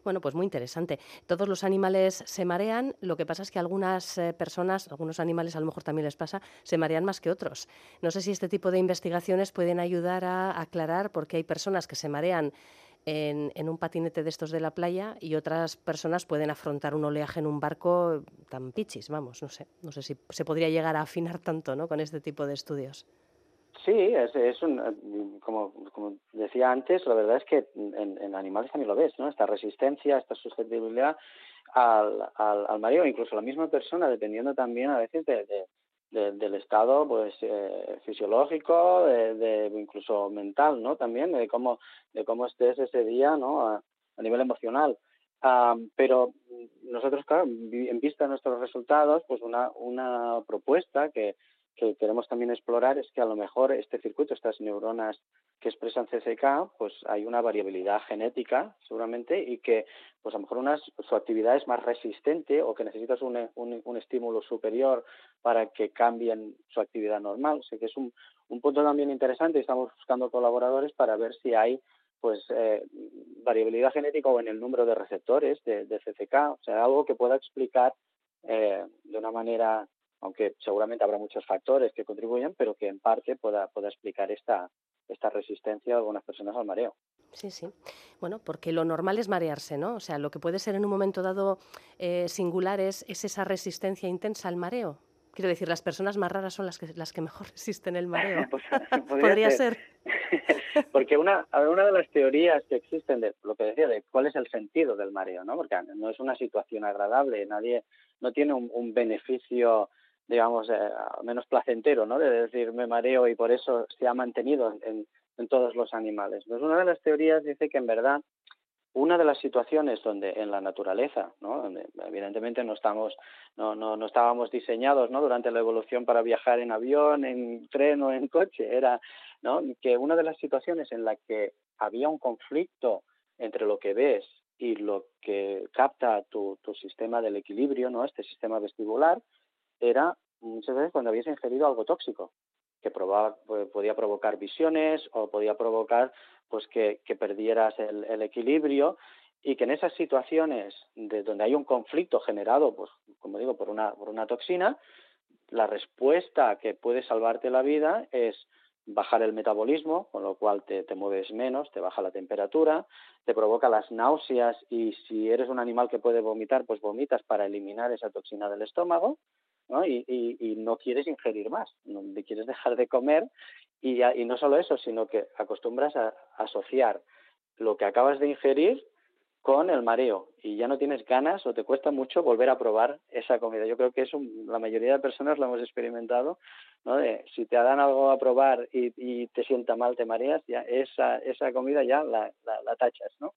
Bueno, pues muy interesante. Todos los animales se marean, lo que pasa es que algunas eh, personas, algunos animales a lo mejor también les pasa, se marean más que otros. No sé si este tipo de investigaciones pueden ayudar a aclarar por qué hay personas que se marean en, un patinete de estos de la playa y otras personas pueden afrontar un oleaje en un barco tan pichis, vamos, no sé, no sé si se podría llegar a afinar tanto, ¿no? Con este tipo de estudios. Sí, es, es un, como, como decía antes, la verdad es que en, animales también lo ves, ¿no? Esta resistencia, esta susceptibilidad al, al, al mareo, incluso la misma persona, dependiendo también a veces de del estado pues eh, fisiológico de, incluso mental no también de cómo de cómo estés ese día no a, nivel emocional. Pero nosotros claro en vista de nuestros resultados pues una una propuesta que que queremos también explorar es que a lo mejor este circuito, estas neuronas que expresan CCK, pues hay una variabilidad genética seguramente y que pues a lo mejor unas, su actividad es más resistente o que necesitas un, un, estímulo superior para que cambien su actividad normal. O sea que es un, un punto también interesante estamos buscando colaboradores para ver si hay pues eh, variabilidad genética o en el número de receptores de, de CCK, o sea, algo que pueda explicar eh, de una manera aunque seguramente habrá muchos factores que contribuyan, pero que en parte pueda, pueda explicar esta, esta resistencia de algunas personas al mareo. Sí, sí. Bueno, porque lo normal es marearse, ¿no? O sea, lo que puede ser en un momento dado eh, singular es, esa resistencia intensa al mareo. Quiero decir, las personas más raras son las que, las que mejor resisten el mareo. Pues, podría, ser. porque una, una de las teorías que existen de lo que decía, de cuál es el sentido del mareo, ¿no? Porque no es una situación agradable, nadie no tiene un beneficio digamos, eh, menos placentero, ¿no? De decir, me mareo y por eso se ha mantenido en, todos los animales. Pues una de las teorías dice que en verdad una de las situaciones donde en la naturaleza, ¿no? evidentemente no estamos, no, no, no estábamos diseñados, ¿no? Durante la evolución para viajar en avión, en tren o en coche, era, ¿no? Que una de las situaciones en la que había un conflicto entre lo que ves y lo que capta tu, tu sistema del equilibrio, ¿no? Este sistema vestibular, era muchas veces cuando habías ingerido algo tóxico que probaba, podía provocar visiones o podía provocar pues que, perdieras el, equilibrio y que en esas situaciones de donde hay un conflicto generado, pues como digo, por una, por una toxina, la respuesta que puede salvarte la vida es bajar el metabolismo, con lo cual te, te, mueves menos, te baja la temperatura, te provoca las náuseas y si eres un animal que puede vomitar, pues vomitas para eliminar esa toxina del estómago Y, no quieres ingerir más, no quieres dejar de comer y, y no solo eso, sino que acostumbras a, asociar lo que acabas de ingerir con el mareo y ya no tienes ganas o te cuesta mucho volver a probar esa comida. Yo creo que eso la mayoría de personas lo hemos experimentado, ¿no? Si te dan algo a probar y, te sienta mal, te mareas, ya esa, esa comida ya la, la, la, tachas, ¿no?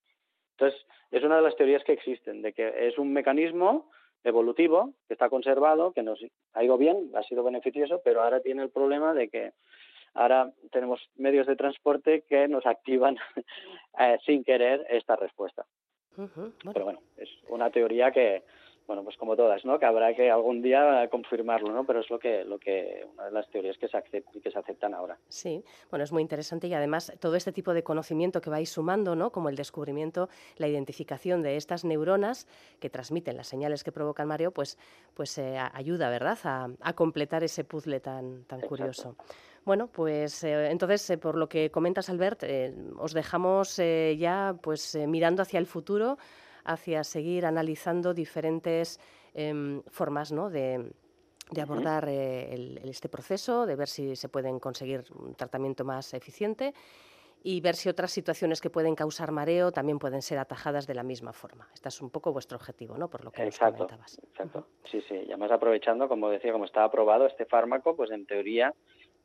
Entonces, es una de las teorías que existen, de que es un mecanismo evolutivo que está conservado, que nos ha ido bien, ha sido beneficioso, pero ahora tiene el problema de que ahora tenemos medios de transporte que nos activan eh, sin querer esta respuesta. Pero bueno, es una teoría que, bueno, pues como todas, ¿no? Que habrá que algún día confirmarlo, ¿no? Pero es lo que, lo que una de las teorías que se, que se aceptan ahora. Sí, bueno, es muy interesante y además todo este tipo de conocimiento que vais sumando, ¿no? Como el descubrimiento, la identificación de estas neuronas que transmiten las señales que provocan mareo, pues, pues eh, ayuda, ¿verdad?, a, completar ese puzzle tan, tan curioso. Bueno, pues eh, entonces, eh, por lo que comentas, Albert, os dejamos ya pues mirando hacia el futuro hacia seguir analizando diferentes em, formas ¿no? de, abordar eh, este proceso, de ver si se pueden conseguir un tratamiento más eficiente y ver si otras situaciones que pueden causar mareo también pueden ser atajadas de la misma forma. Este es un poco vuestro objetivo, ¿no? Por lo que exacto, nos comentabas. Exacto. Sí, sí. Y además aprovechando, como decía, como está aprobado este fármaco, pues en teoría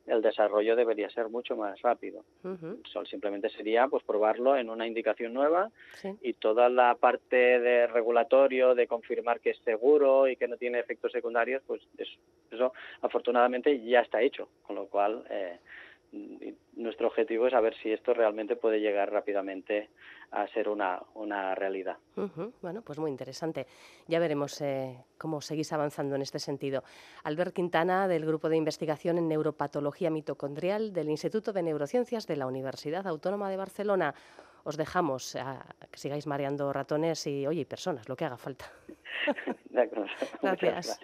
el desarrollo debería ser mucho más rápido. simplemente sería pues probarlo en una indicación nueva y toda la parte de regulatorio de confirmar que es seguro y que no tiene efectos secundarios, pues eso, afortunadamente ya está hecho, con lo cual eh, nuestro objetivo es saber si esto realmente puede llegar rápidamente a ser una, una realidad. Bueno, pues muy interesante. Ya veremos eh, cómo seguís avanzando en este sentido. Albert Quintana, del Grupo de Investigación en Neuropatología Mitocondrial del Instituto de Neurociencias de la Universidad Autónoma de Barcelona. Os dejamos a que sigáis mareando ratones y, oye, personas, lo que haga falta. gracias.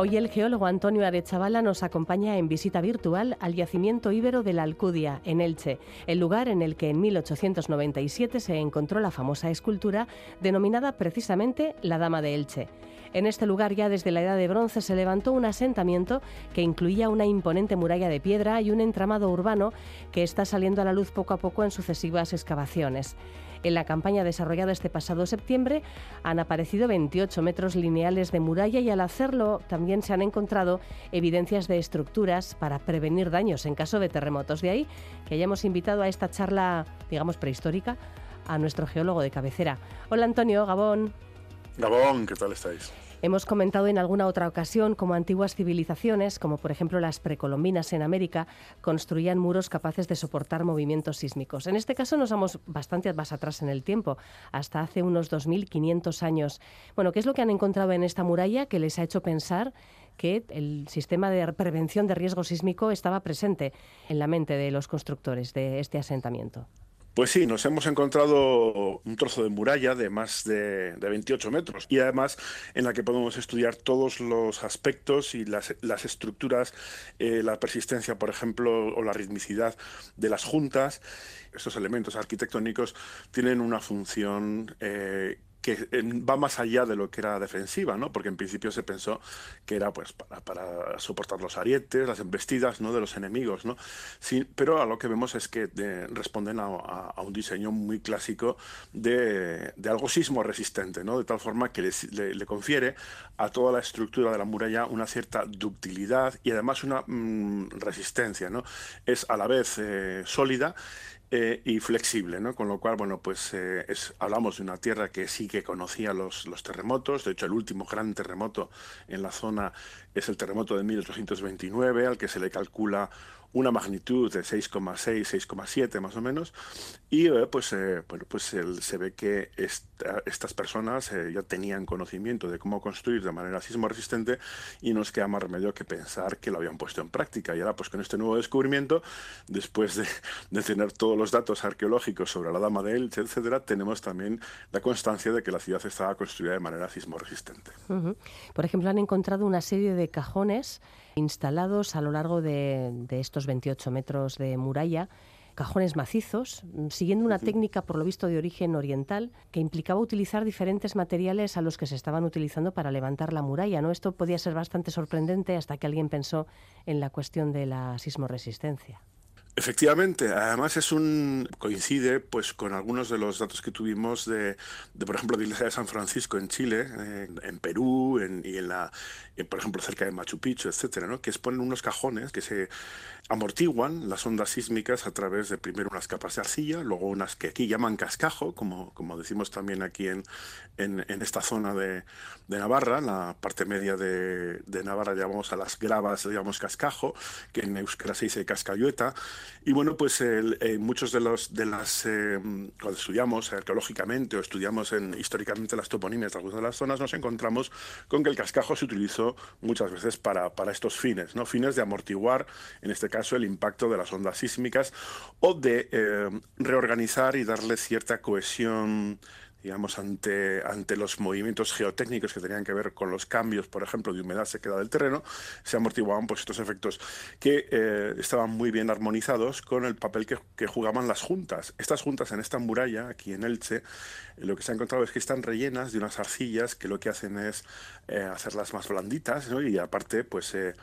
Hoy el geólogo Antonio Arechavala nos acompaña en visita virtual al yacimiento íbero de la Alcudia, en Elche, el lugar en el que en 1897 se encontró la famosa escultura denominada precisamente la Dama de Elche. En este lugar ya desde la Edad de Bronce se levantó un asentamiento que incluía una imponente muralla de piedra y un entramado urbano que está saliendo a la luz poco a poco en sucesivas excavaciones. En la campaña desarrollada este pasado septiembre han aparecido 28 metros lineales de muralla y al hacerlo también se han encontrado evidencias de estructuras para prevenir daños en caso de terremotos. De ahí que hayamos invitado a esta charla, digamos, prehistórica a nuestro geólogo de cabecera. Hola Antonio, Gabón. Gabón, ¿qué tal estáis? Hemos comentado en alguna otra ocasión cómo antiguas civilizaciones, como por ejemplo las precolombinas en América, construían muros capaces de soportar movimientos sísmicos. En este caso nos vamos bastante más atrás en el tiempo, hasta hace unos 2.500 años. Bueno, ¿qué es lo que han encontrado en esta muralla que les ha hecho pensar que el sistema de prevención de riesgo sísmico estaba presente en la mente de los constructores de este asentamiento? Pues sí, nos hemos encontrado un trozo de muralla de más de, 28 metros y además en la que podemos estudiar todos los aspectos y las, estructuras, eh, la persistencia, por ejemplo, o la ritmicidad de las juntas. Estos elementos arquitectónicos tienen una función eh, que eh, va más allá de lo que era defensiva, ¿no? Porque en principio se pensó que era pues para, soportar los arietes, las embestidas, ¿no? De los enemigos, ¿no? Pero a lo que vemos es que responden a, un diseño muy clásico de, algo sismo resistente, ¿no? De tal forma que le, confiere a toda la estructura de la muralla una cierta ductilidad y además una mm, resistencia, ¿no? Es a la vez eh, sólida eh, y flexible, ¿no? Con lo cual, bueno, pues eh, hablamos de una tierra que sí que conocía los, los terremotos. De hecho, el último gran terremoto en la zona es el terremoto de 1829, al que se le calcula una magnitud de 6,6, 6,7 más o menos, y eh, pues, eh, bueno, pues se ve que estas personas eh, ya tenían conocimiento de cómo construir de manera sismo resistente y nos queda más remedio que pensar que lo habían puesto en práctica. Y ahora pues con este nuevo descubrimiento, después de, tener todos los datos arqueológicos sobre la Dama de Elche, etcétera, tenemos también la constancia de que la ciudad estaba construida de manera sismo resistente. Por ejemplo, han encontrado una serie de cajones instalados a lo largo de, estos 28 metros de muralla cajones macizos, mm, siguiendo una técnica, por lo visto, de origen oriental, que implicaba utilizar diferentes materiales a los que se estaban utilizando para levantar la muralla. ¿no? Esto podía ser bastante sorprendente hasta que alguien pensó en la cuestión de la sismoresistencia. Efectivamente, además es un coincide pues con algunos de los datos que tuvimos de, por ejemplo de iglesia de San Francisco en Chile, en Perú y en la por ejemplo cerca de Machu Picchu, etcétera, ¿no? que exponen unos cajones que se amortiguan las ondas sísmicas a través de primero unas capas de arcilla, luego unas que aquí llaman cascajo, como, como decimos también aquí en, en, esta zona de, de, Navarra, la parte media de, de, Navarra llamamos a las gravas, llamamos cascajo, que en euskera se dice cascayueta, y bueno, pues eh, muchos de los de las eh, cuando estudiamos arqueológicamente o estudiamos en, históricamente las toponimias de algunas de las zonas, nos encontramos con que el cascajo se utilizó muchas veces para, para estos fines, ¿no? Fines de amortiguar, en este caso, el impacto de las ondas sísmicas o de eh, reorganizar y darle cierta cohesión digamos, ante, ante los movimientos geotécnicos que tenían que ver con los cambios, por ejemplo, de humedad sequedad del terreno, se amortiguaban pues, estos efectos que eh, estaban muy bien armonizados con el papel que, que, jugaban las juntas. Estas juntas en esta muralla, aquí en Elche, lo que se ha encontrado es que están rellenas de unas arcillas que lo que hacen es eh, hacerlas más blanditas y aparte pues eh,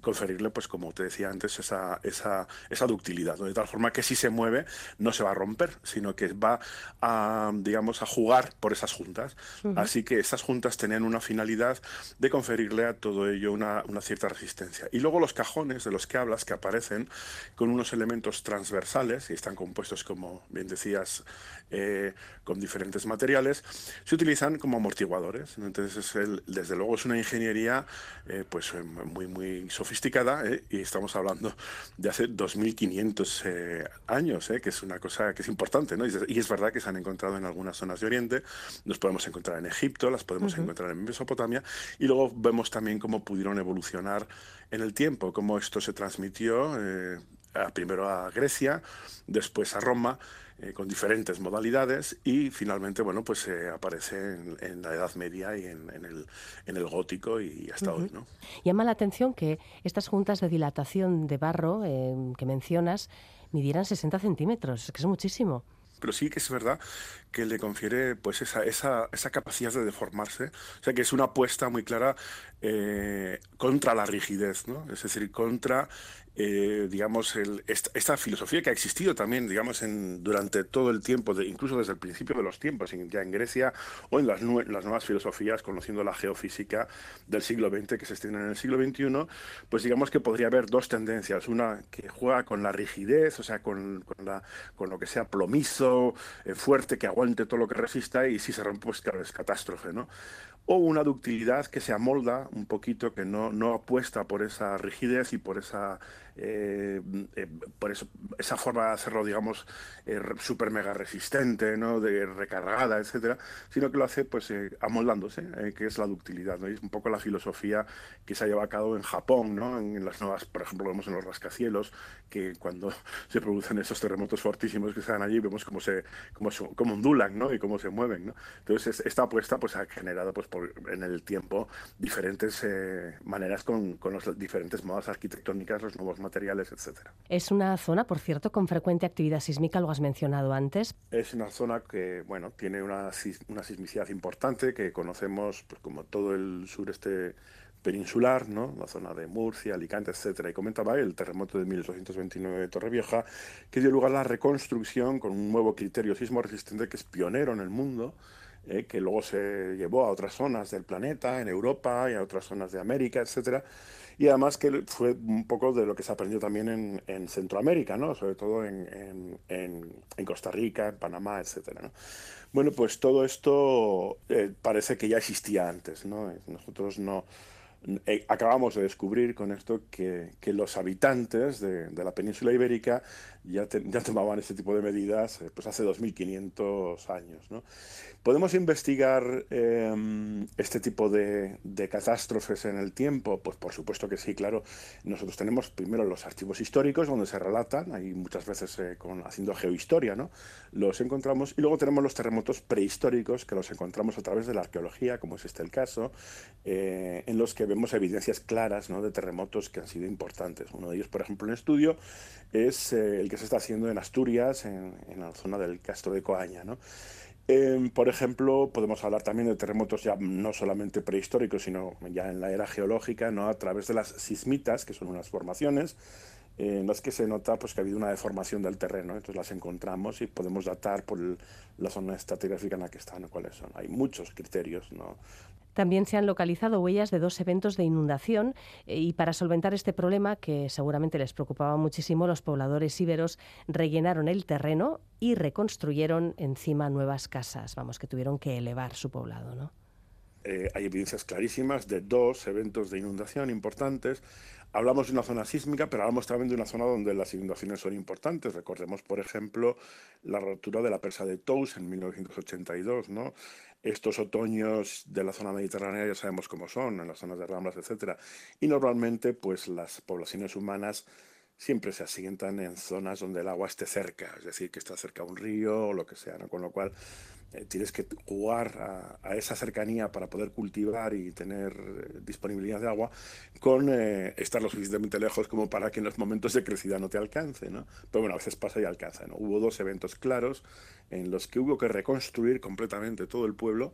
conferirle, pues como te decía antes, esa, esa, esa ductilidad, de tal forma que si se mueve no se va a romper, sino que va a, digamos, a jugar por esas juntas. Así que esas juntas tenían una finalidad de conferirle a todo ello una, cierta resistencia. Y luego los cajones de los que hablas, que aparecen con unos elementos transversales y están compuestos, como bien decías, eh, con diferentes materiales, se utilizan como amortiguadores. Entonces, desde luego es una ingeniería eh, pues eh, muy, muy sofisticada y estamos hablando de hace 2.500 años, que es una cosa que es importante. ¿no? Y es verdad que se han encontrado en algunas zonas de Oriente, nos podemos encontrar en Egipto, las podemos encontrar en Mesopotamia, y luego vemos también cómo pudieron evolucionar en el tiempo, cómo esto se transmitió primero a Grecia, después a Roma, eh, con diferentes modalidades y finalmente bueno pues eh, aparece en, la Edad Media y en, el, en el gótico y hasta hoy. ¿no? Llama la atención que estas juntas de dilatación de barro que mencionas midieran 60 centímetros, que es muchísimo pero sí que es verdad que le confiere pues esa, esa, esa capacidad de deformarse. O sea que es una apuesta muy clara eh, contra la rigidez, ¿no? Es decir, contra eh, digamos, el, esta, filosofía que ha existido también, digamos, en, durante todo el tiempo, de, incluso desde el principio de los tiempos, ya en Grecia o en las, las, nuevas filosofías, conociendo la geofísica del siglo XX que se extiende en el siglo XXI, pues digamos que podría haber dos tendencias. Una que juega con la rigidez, o sea, con, con, la, con lo que sea plomizo, eh, fuerte, que aguante todo lo que resista, y si se rompe, pues es catástrofe, ¿no? o una ductilidad que se amolda un poquito, que no, no apuesta por esa rigidez y por esa eh, eh, por eso, esa forma de hacerlo, digamos, eh, súper mega resistente, ¿no? de recargada, etcétera, sino que lo hace pues amoldándose, que es la ductilidad. ¿no? Y es un poco la filosofía que se ha llevado a cabo en Japón, ¿no? en, las nuevas, por ejemplo, vemos en los rascacielos, que cuando se producen esos terremotos fortísimos que están allí, vemos cómo se cómo, cómo ondulan ¿no? y cómo se mueven. ¿no? Entonces, esta apuesta pues, ha generado pues, por, en el tiempo diferentes eh, maneras con, con las diferentes modas arquitectónicas, los nuevos materiales, etcétera. Es una zona, por cierto, con frecuente actividad sísmica, lo has mencionado antes. Es una zona que, bueno, tiene una, una sismicidad importante que conocemos pues, como todo el sureste peninsular, ¿no? la zona de Murcia, Alicante, etcétera. Y comentaba el terremoto de 1829 de Torrevieja, que dio lugar a la reconstrucción con un nuevo criterio sismo resistente que es pionero en el mundo, eh, que luego se llevó a otras zonas del planeta, en Europa y a otras zonas de América, etcétera. Y además que fue un poco de lo que se aprendió también en, en Centroamérica, ¿no? sobre todo en, en, Costa Rica, en Panamá. ¿no? Bueno, pues todo esto eh, parece que ya existía antes. ¿no? Nosotros no, eh, acabamos de descubrir con esto que, que los habitantes de, de, la península ibérica ya, te, ya tomaban este tipo de medidas eh, pues hace 2.500 años. ¿no? ¿Podemos investigar eh, este tipo de, de, catástrofes en el tiempo? Pues por supuesto que sí, claro. Nosotros tenemos primero los archivos históricos donde se relatan, ahí muchas veces eh, con, haciendo geohistoria, ¿no? Los encontramos. Y luego tenemos los terremotos prehistóricos que los encontramos a través de la arqueología, como es este el caso, eh, en los que vemos evidencias claras ¿no? de terremotos que han sido importantes. Uno de ellos, por ejemplo, en estudio, es el que se está haciendo en Asturias, en, la zona del Castro de Coaña. ¿no? Eh, por ejemplo, podemos hablar también de terremotos ya no solamente prehistóricos, sino ya en la era geológica, ¿no? a través de las sismitas, que son unas formaciones eh, en las que se nota pues, que ha habido una deformación del terreno. Entonces las encontramos y podemos datar por el, la zona estratigráfica en la que están, cuáles son. Hay muchos criterios. ¿no? También se han localizado huellas de dos eventos de inundación eh, y para solventar este problema, que seguramente les preocupaba muchísimo, los pobladores íberos rellenaron el terreno y reconstruyeron encima nuevas casas. Vamos, que tuvieron que elevar su poblado, ¿no? Eh, hay evidencias clarísimas de dos eventos de inundación importantes. Hablamos de una zona sísmica, pero hablamos también de una zona donde las inundaciones son importantes. Recordemos, por ejemplo, la rotura de la presa de Tous en 1982, ¿no? Estos otoños de la zona mediterránea ya sabemos cómo son, en las zonas de Ramblas, etcétera. Y normalmente, pues las poblaciones humanas siempre se asientan en zonas donde el agua esté cerca, es decir, que está cerca un río o lo que sea. Con lo cual eh, tienes que jugar a, esa cercanía para poder cultivar y tener eh, disponibilidad de agua con eh, estar lo suficientemente lejos como para que en los momentos de crecida no te alcance, ¿no? Pero bueno, a veces pasa y alcanza, ¿no? Hubo dos eventos claros en los que hubo que reconstruir completamente todo el pueblo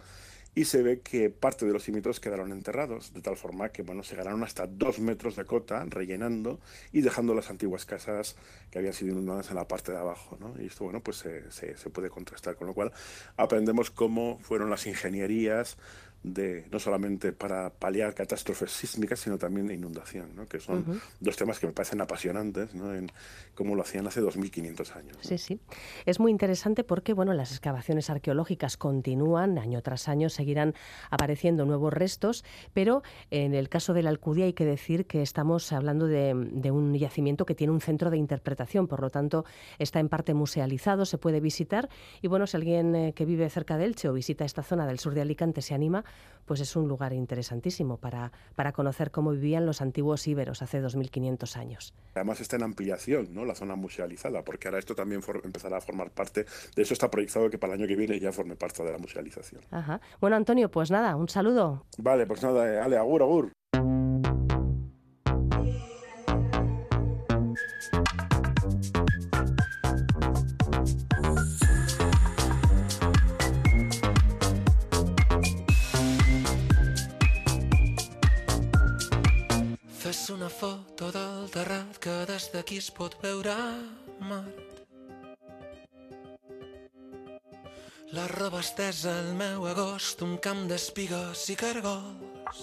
y se ve que parte de los cimientos quedaron enterrados, de tal forma que bueno, se ganaron hasta dos metros de cota, rellenando y dejando las antiguas casas que habían sido inundadas en la parte de abajo. ¿no? Y esto bueno, pues se, se, se puede contrastar, con lo cual aprendemos cómo fueron las ingenierías de no solamente para paliar catástrofes sísmicas, sino también de inundación, ¿no? que son uh -huh. dos temas que me parecen apasionantes, ¿no? en cómo lo hacían hace 2.500 años. ¿no? Sí, sí. Es muy interesante porque bueno, las excavaciones arqueológicas continúan, año tras año seguirán apareciendo nuevos restos, pero en el caso de la Alcudia hay que decir que estamos hablando de, de un yacimiento que tiene un centro de interpretación, por lo tanto está en parte musealizado, se puede visitar y bueno, si alguien eh, que vive cerca de Elche o visita esta zona del sur de Alicante se anima, pues es un lugar interesantísimo para, para conocer cómo vivían los antiguos íberos hace 2.500 años. Además está en ampliación, ¿no? La zona musealizada, porque ahora esto también for, empezará a formar parte, de eso está proyectado que para el año que viene ya forme parte de la musealización. Ajá. Bueno, Antonio, pues nada, un saludo. Vale, pues nada, eh, Ale, agur, agur. D'aquí es pot veure Mart. La roba estesa al meu agost, un camp d'espigues i cargols.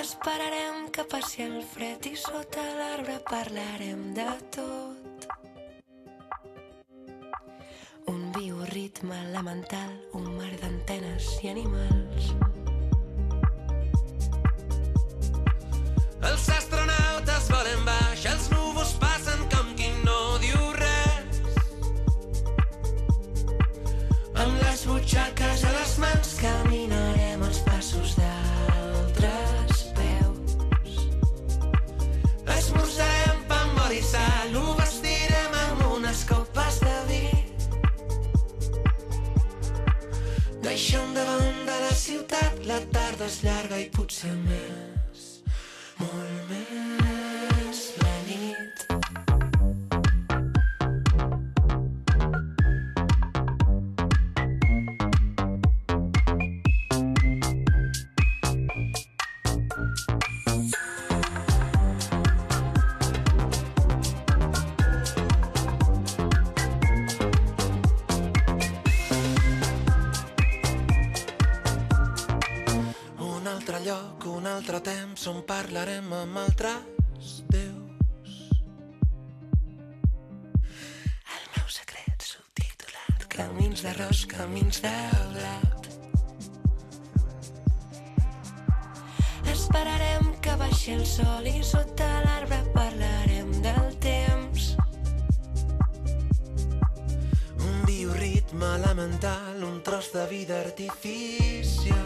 Esperarem que passi el fred i sota l'arbre parlarem de tot. Un bioritme elemental, un mar d'antenes i animals. Els astronautes volen baix, els núvols passen com qui no diu res. Amb les butxaques a les mans caminarem els passos d'altres peus. Esmorzarem pa amb oli i sal, ho vestirem amb unes copes de vi. la tarda és llarga i potser més, por. Altre temps on parlarem amb altres déus. El meu secret subtitulat, camins d'arròs, camins de blat. Esperarem que baixi el sol i sota l'arbre parlarem del temps. Un bioritme elemental, un tros de vida artificial.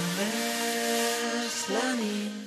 planning.